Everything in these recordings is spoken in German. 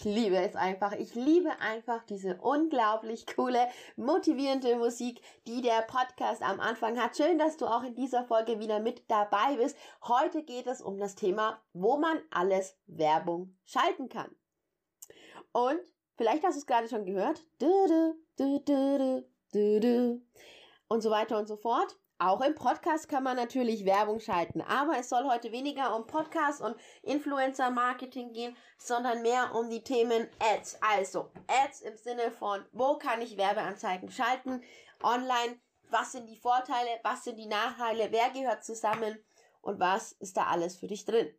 Ich liebe es einfach. Ich liebe einfach diese unglaublich coole, motivierende Musik, die der Podcast am Anfang hat. Schön, dass du auch in dieser Folge wieder mit dabei bist. Heute geht es um das Thema, wo man alles Werbung schalten kann. Und vielleicht hast du es gerade schon gehört. Und so weiter und so fort. Auch im Podcast kann man natürlich Werbung schalten, aber es soll heute weniger um Podcast und Influencer Marketing gehen, sondern mehr um die Themen Ads. Also Ads im Sinne von, wo kann ich Werbeanzeigen schalten, online, was sind die Vorteile, was sind die Nachteile, wer gehört zusammen und was ist da alles für dich drin.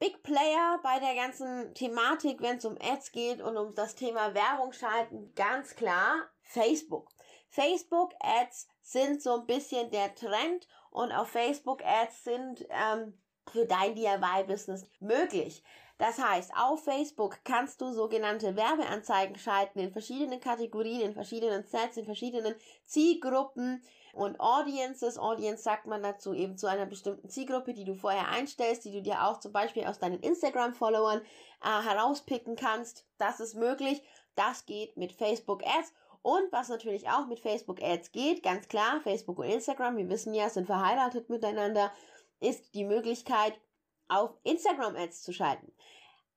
Big Player bei der ganzen Thematik, wenn es um Ads geht und um das Thema Werbung schalten, ganz klar Facebook. Facebook Ads sind so ein bisschen der Trend und auch Facebook Ads sind ähm, für dein DIY-Business möglich. Das heißt, auf Facebook kannst du sogenannte Werbeanzeigen schalten in verschiedenen Kategorien, in verschiedenen Sets, in verschiedenen Zielgruppen und Audiences. Audience sagt man dazu eben zu einer bestimmten Zielgruppe, die du vorher einstellst, die du dir auch zum Beispiel aus deinen Instagram-Followern äh, herauspicken kannst. Das ist möglich. Das geht mit Facebook Ads und was natürlich auch mit Facebook Ads geht, ganz klar, Facebook und Instagram, wir wissen ja, sind verheiratet miteinander, ist die Möglichkeit, auf Instagram Ads zu schalten.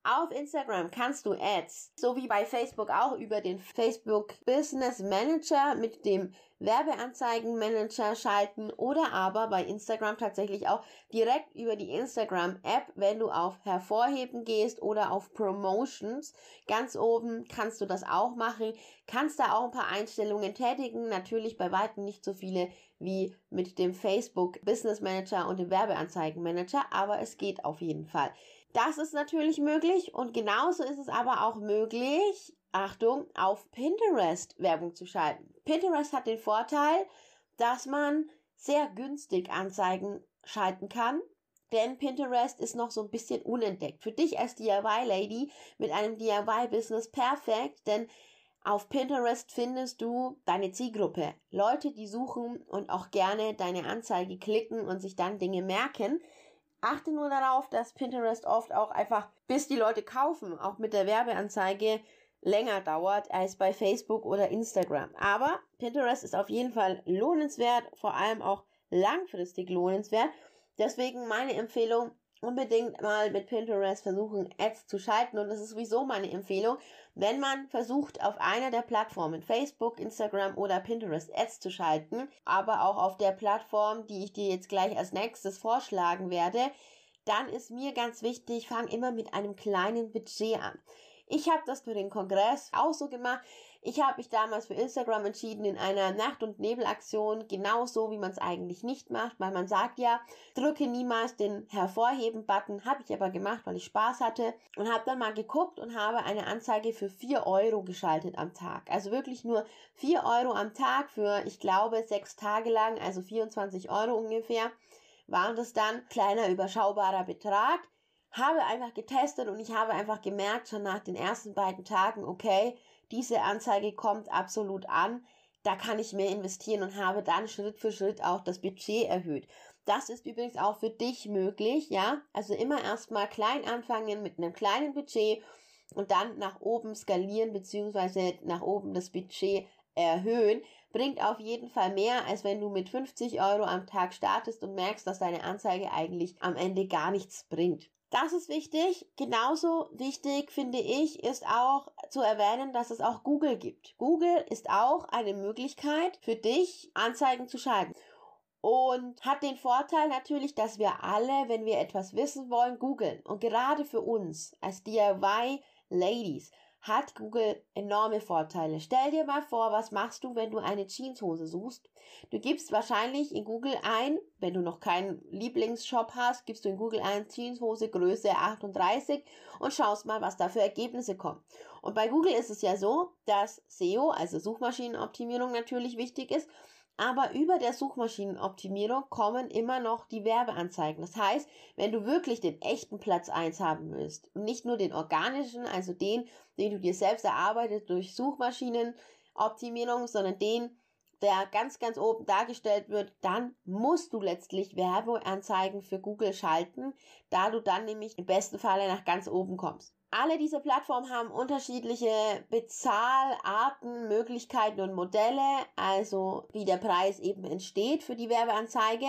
Auf Instagram kannst du Ads, so wie bei Facebook auch über den Facebook Business Manager mit dem Werbeanzeigenmanager schalten oder aber bei Instagram tatsächlich auch direkt über die Instagram App, wenn du auf Hervorheben gehst oder auf Promotions. Ganz oben kannst du das auch machen, kannst da auch ein paar Einstellungen tätigen, natürlich bei weitem nicht so viele wie mit dem Facebook Business Manager und dem Werbeanzeigenmanager, aber es geht auf jeden Fall. Das ist natürlich möglich und genauso ist es aber auch möglich, Achtung, auf Pinterest Werbung zu schalten. Pinterest hat den Vorteil, dass man sehr günstig Anzeigen schalten kann, denn Pinterest ist noch so ein bisschen unentdeckt. Für dich als DIY-Lady mit einem DIY-Business perfekt, denn auf Pinterest findest du deine Zielgruppe. Leute, die suchen und auch gerne deine Anzeige klicken und sich dann Dinge merken. Achte nur darauf, dass Pinterest oft auch einfach, bis die Leute kaufen, auch mit der Werbeanzeige länger dauert als bei Facebook oder Instagram. Aber Pinterest ist auf jeden Fall lohnenswert, vor allem auch langfristig lohnenswert. Deswegen meine Empfehlung, unbedingt mal mit Pinterest versuchen, Ads zu schalten. Und das ist sowieso meine Empfehlung, wenn man versucht, auf einer der Plattformen, Facebook, Instagram oder Pinterest, Ads zu schalten, aber auch auf der Plattform, die ich dir jetzt gleich als nächstes vorschlagen werde, dann ist mir ganz wichtig, fang immer mit einem kleinen Budget an. Ich habe das für den Kongress auch so gemacht. Ich habe mich damals für Instagram entschieden in einer Nacht- und Nebelaktion, genauso wie man es eigentlich nicht macht, weil man sagt ja, drücke niemals den Hervorheben-Button, habe ich aber gemacht, weil ich Spaß hatte und habe dann mal geguckt und habe eine Anzeige für 4 Euro geschaltet am Tag. Also wirklich nur 4 Euro am Tag für, ich glaube, sechs Tage lang, also 24 Euro ungefähr, waren das dann kleiner überschaubarer Betrag habe einfach getestet und ich habe einfach gemerkt, schon nach den ersten beiden Tagen, okay, diese Anzeige kommt absolut an, da kann ich mehr investieren und habe dann Schritt für Schritt auch das Budget erhöht. Das ist übrigens auch für dich möglich, ja? Also immer erstmal klein anfangen mit einem kleinen Budget und dann nach oben skalieren beziehungsweise nach oben das Budget erhöhen. Bringt auf jeden Fall mehr, als wenn du mit 50 Euro am Tag startest und merkst, dass deine Anzeige eigentlich am Ende gar nichts bringt. Das ist wichtig. Genauso wichtig finde ich ist auch zu erwähnen, dass es auch Google gibt. Google ist auch eine Möglichkeit für dich, Anzeigen zu schalten. Und hat den Vorteil natürlich, dass wir alle, wenn wir etwas wissen wollen, googeln. Und gerade für uns als DIY-Ladies hat Google enorme Vorteile. Stell dir mal vor, was machst du, wenn du eine Jeanshose suchst? Du gibst wahrscheinlich in Google ein, wenn du noch keinen Lieblingsshop hast, gibst du in Google ein Jeanshose Größe 38 und schaust mal, was da für Ergebnisse kommen. Und bei Google ist es ja so, dass SEO, also Suchmaschinenoptimierung natürlich wichtig ist aber über der Suchmaschinenoptimierung kommen immer noch die Werbeanzeigen. Das heißt, wenn du wirklich den echten Platz 1 haben willst und nicht nur den organischen, also den, den du dir selbst erarbeitet durch Suchmaschinenoptimierung, sondern den, der ganz, ganz oben dargestellt wird, dann musst du letztlich Werbeanzeigen für Google schalten, da du dann nämlich im besten Falle nach ganz oben kommst. Alle diese Plattformen haben unterschiedliche Bezahlarten, Möglichkeiten und Modelle, also wie der Preis eben entsteht für die Werbeanzeige.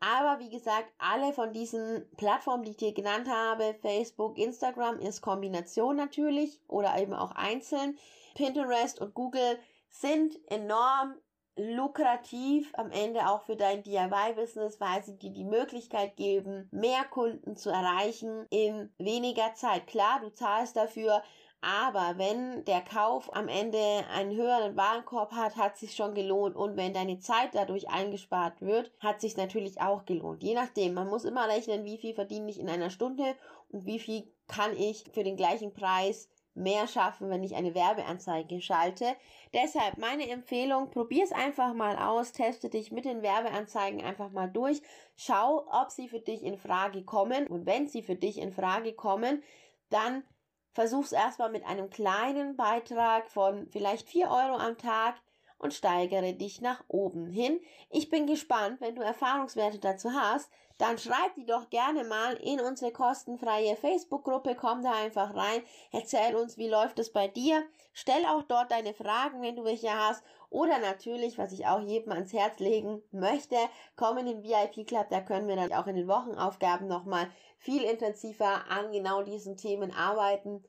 Aber wie gesagt, alle von diesen Plattformen, die ich dir genannt habe, Facebook, Instagram, ist Kombination natürlich oder eben auch einzeln. Pinterest und Google sind enorm lukrativ am Ende auch für dein DIY-Business, weil sie dir die Möglichkeit geben, mehr Kunden zu erreichen in weniger Zeit. Klar, du zahlst dafür, aber wenn der Kauf am Ende einen höheren Warenkorb hat, hat sich schon gelohnt. Und wenn deine Zeit dadurch eingespart wird, hat sich natürlich auch gelohnt. Je nachdem, man muss immer rechnen, wie viel verdiene ich in einer Stunde und wie viel kann ich für den gleichen Preis mehr schaffen, wenn ich eine Werbeanzeige schalte. Deshalb meine Empfehlung, probier es einfach mal aus, teste dich mit den Werbeanzeigen einfach mal durch, schau, ob sie für dich in Frage kommen und wenn sie für dich in Frage kommen, dann versuch's erstmal mit einem kleinen Beitrag von vielleicht 4 Euro am Tag und steigere dich nach oben hin. Ich bin gespannt, wenn du Erfahrungswerte dazu hast, dann schreib die doch gerne mal in unsere kostenfreie Facebook-Gruppe. Komm da einfach rein, erzähl uns, wie läuft es bei dir. Stell auch dort deine Fragen, wenn du welche hast. Oder natürlich, was ich auch jedem ans Herz legen möchte, komm in den VIP-Club, da können wir dann auch in den Wochenaufgaben nochmal viel intensiver an genau diesen Themen arbeiten.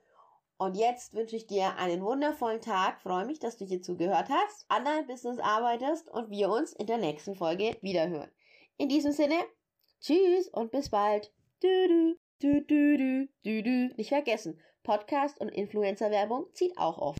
Und jetzt wünsche ich dir einen wundervollen Tag. Freue mich, dass du hier zugehört hast, an deinem Business arbeitest und wir uns in der nächsten Folge wiederhören. In diesem Sinne, tschüss und bis bald. Du, du, du, du, du, du, du. Nicht vergessen, Podcast und Influencer-Werbung zieht auch oft.